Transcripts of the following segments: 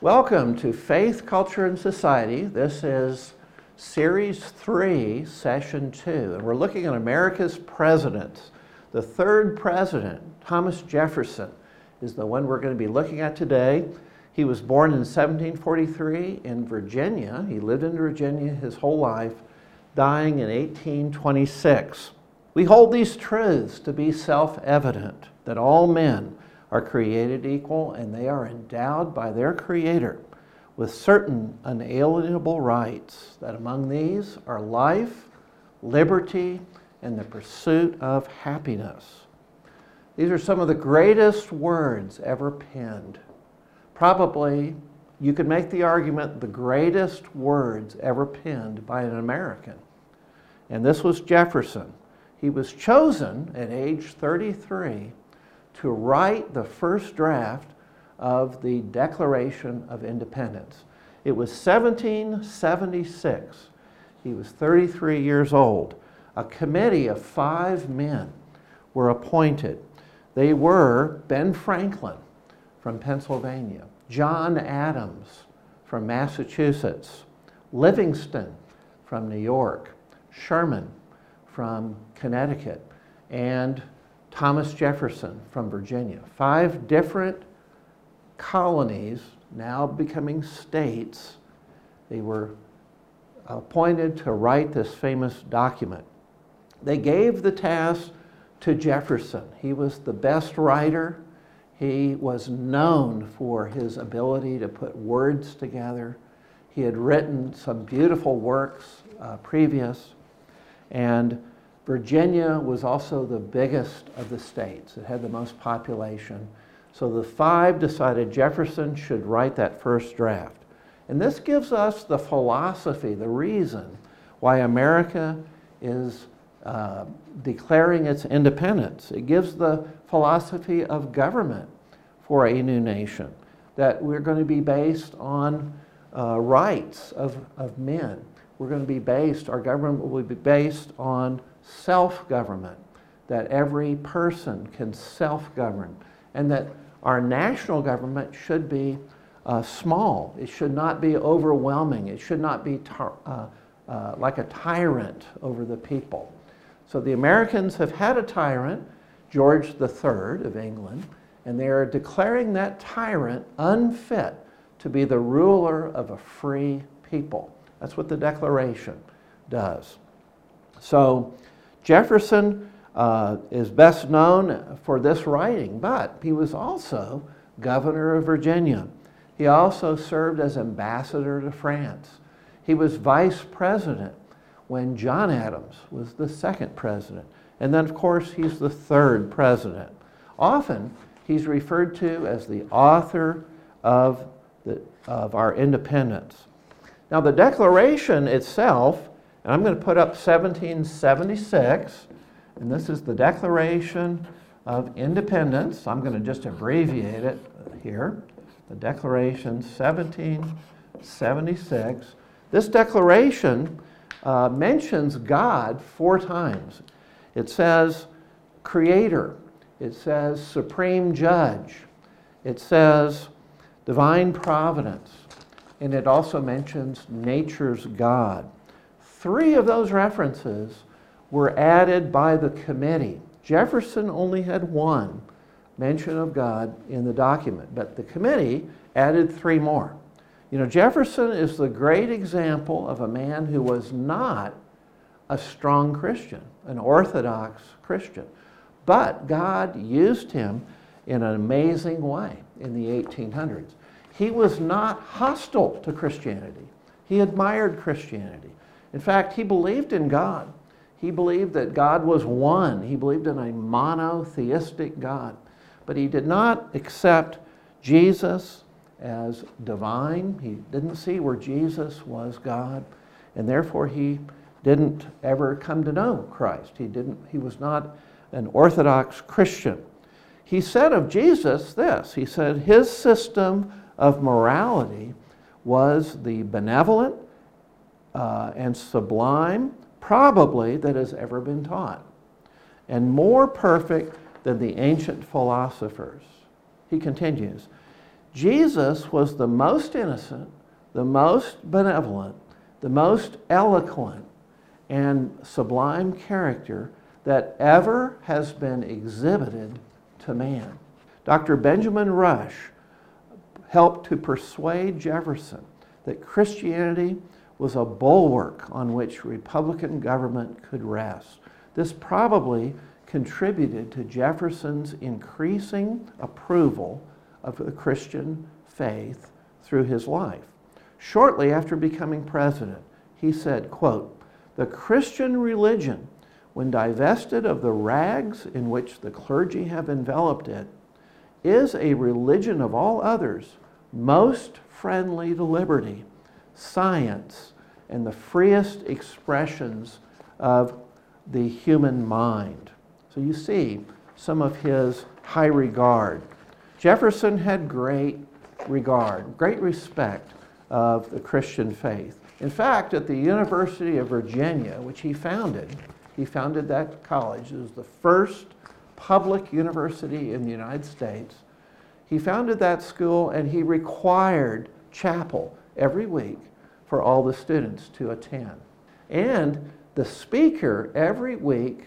Welcome to Faith, Culture, and Society. This is Series 3, Session 2, and we're looking at America's presidents. The third president, Thomas Jefferson, is the one we're going to be looking at today. He was born in 1743 in Virginia. He lived in Virginia his whole life, dying in 1826. We hold these truths to be self evident that all men are created equal and they are endowed by their Creator with certain unalienable rights, that among these are life, liberty, and the pursuit of happiness. These are some of the greatest words ever penned. Probably, you could make the argument, the greatest words ever penned by an American. And this was Jefferson. He was chosen at age 33 to write the first draft of the Declaration of Independence. It was 1776. He was 33 years old. A committee of five men were appointed. They were Ben Franklin from Pennsylvania, John Adams from Massachusetts, Livingston from New York, Sherman from Connecticut, and Thomas Jefferson from Virginia. Five different colonies, now becoming states. They were appointed to write this famous document. They gave the task to Jefferson. He was the best writer. He was known for his ability to put words together. He had written some beautiful works uh, previous, and Virginia was also the biggest of the states. It had the most population. So the five decided Jefferson should write that first draft. And this gives us the philosophy, the reason why America is uh, declaring its independence. It gives the philosophy of government for a new nation, that we're going to be based on uh, rights of, of men. We're going to be based, our government will be based on self government, that every person can self govern, and that our national government should be uh, small. It should not be overwhelming. It should not be uh, uh, like a tyrant over the people. So the Americans have had a tyrant, George III of England, and they are declaring that tyrant unfit to be the ruler of a free people. That's what the Declaration does. So Jefferson uh, is best known for this writing, but he was also governor of Virginia. He also served as ambassador to France. He was vice president when John Adams was the second president. And then, of course, he's the third president. Often, he's referred to as the author of, the, of our independence. Now, the Declaration itself and I'm going to put up 1776, and this is the Declaration of Independence. I'm going to just abbreviate it here. The Declaration 1776. This declaration uh, mentions God four times. It says Creator, it says Supreme Judge, it says Divine Providence, and it also mentions nature's God. Three of those references were added by the committee. Jefferson only had one mention of God in the document, but the committee added three more. You know, Jefferson is the great example of a man who was not a strong Christian, an Orthodox Christian, but God used him in an amazing way in the 1800s. He was not hostile to Christianity, he admired Christianity. In fact, he believed in God. He believed that God was one. He believed in a monotheistic God. But he did not accept Jesus as divine. He didn't see where Jesus was God, and therefore he didn't ever come to know Christ. He didn't he was not an orthodox Christian. He said of Jesus this. He said his system of morality was the benevolent uh, and sublime, probably, that has ever been taught, and more perfect than the ancient philosophers. He continues, Jesus was the most innocent, the most benevolent, the most eloquent, and sublime character that ever has been exhibited to man. Dr. Benjamin Rush helped to persuade Jefferson that Christianity was a bulwark on which Republican government could rest. This probably contributed to Jefferson's increasing approval of the Christian faith through his life. Shortly after becoming president, he said, quote, "The Christian religion, when divested of the rags in which the clergy have enveloped it, is a religion of all others most friendly to liberty, science, and the freest expressions of the human mind. So you see some of his high regard. Jefferson had great regard, great respect of the Christian faith. In fact, at the University of Virginia, which he founded, he founded that college. It was the first public university in the United States. He founded that school and he required chapel every week for all the students to attend. And the speaker every week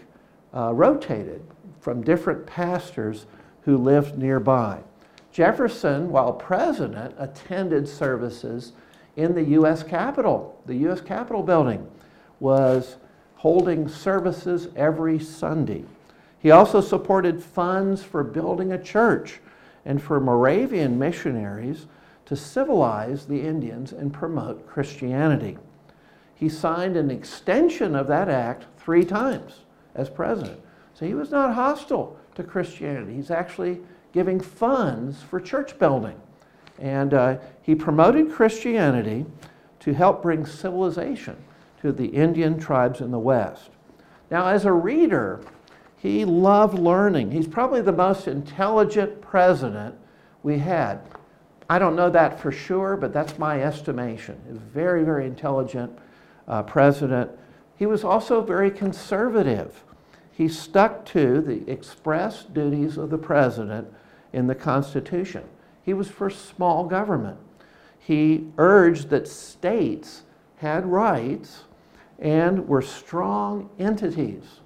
uh, rotated from different pastors who lived nearby. Jefferson, while president, attended services in the U.S. Capitol. The U.S. Capitol building was holding services every Sunday. He also supported funds for building a church and for Moravian missionaries to civilize the Indians and promote Christianity. He signed an extension of that act three times as president. So he was not hostile to Christianity. He's actually giving funds for church building. And uh, he promoted Christianity to help bring civilization to the Indian tribes in the West. Now, as a reader, he loved learning. He's probably the most intelligent president we had. I don't know that for sure, but that's my estimation. He's a very, very intelligent uh, president. He was also very conservative. He stuck to the express duties of the president in the Constitution. He was for small government. He urged that states had rights and were strong entities,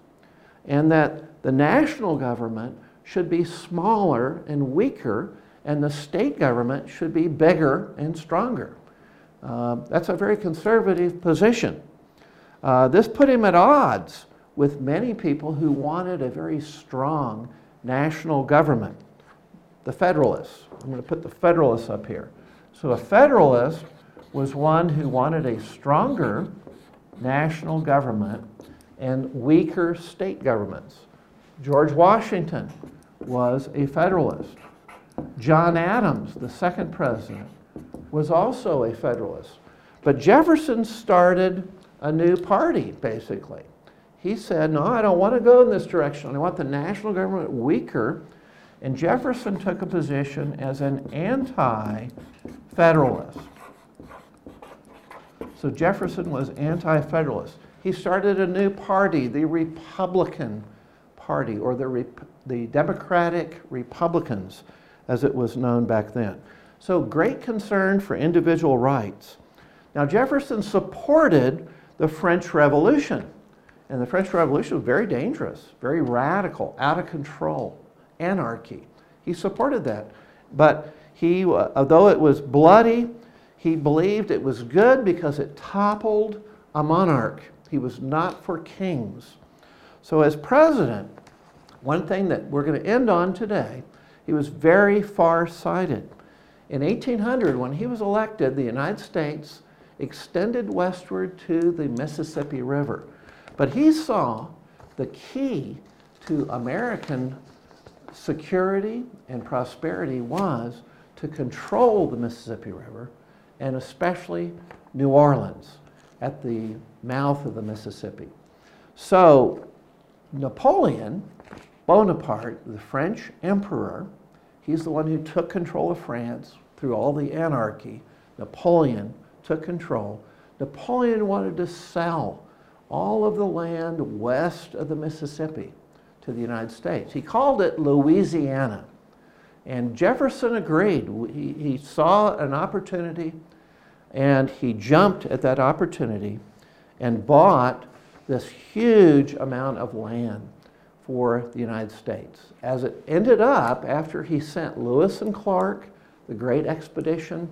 and that the national government should be smaller and weaker, and the state government should be bigger and stronger. Uh, that's a very conservative position. Uh, this put him at odds with many people who wanted a very strong national government. The Federalists. I'm going to put the Federalists up here. So a Federalist was one who wanted a stronger national government and weaker state governments. George Washington was a Federalist. John Adams, the second president, was also a Federalist. But Jefferson started a new party, basically. He said, No, I don't want to go in this direction. I want the national government weaker. And Jefferson took a position as an anti Federalist. So Jefferson was anti Federalist. He started a new party, the Republican Party, or the, the Democratic Republicans, as it was known back then. So, great concern for individual rights. Now, Jefferson supported the French Revolution. And the French Revolution was very dangerous, very radical, out of control, anarchy. He supported that. But he, uh, although it was bloody, he believed it was good because it toppled a monarch. He was not for kings. So, as president, one thing that we're going to end on today, he was very far sighted. In 1800, when he was elected, the United States extended westward to the Mississippi River. But he saw the key to American security and prosperity was to control the Mississippi River and especially New Orleans at the mouth of the Mississippi. So Napoleon Bonaparte, the French emperor, he's the one who took control of France through all the anarchy. Napoleon took control, Napoleon wanted to sell all of the land west of the Mississippi to the United States. He called it Louisiana. And Jefferson agreed. He, he saw an opportunity and he jumped at that opportunity and bought this huge amount of land for the United States. As it ended up, after he sent Lewis and Clark, the great expedition,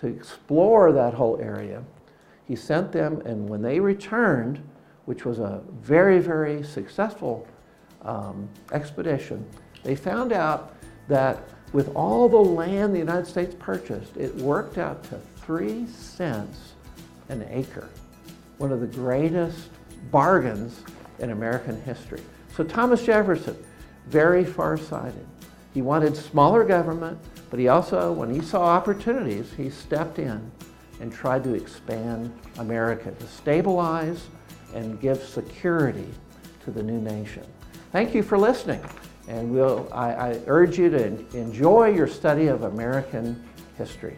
to explore that whole area, he sent them, and when they returned, which was a very, very successful um, expedition, they found out that with all the land the United States purchased, it worked out to three cents an acre. One of the greatest bargains in American history. So Thomas Jefferson, very far-sighted. He wanted smaller government, but he also, when he saw opportunities, he stepped in and tried to expand America to stabilize and give security to the new nation. Thank you for listening. And we'll, I, I urge you to enjoy your study of American history.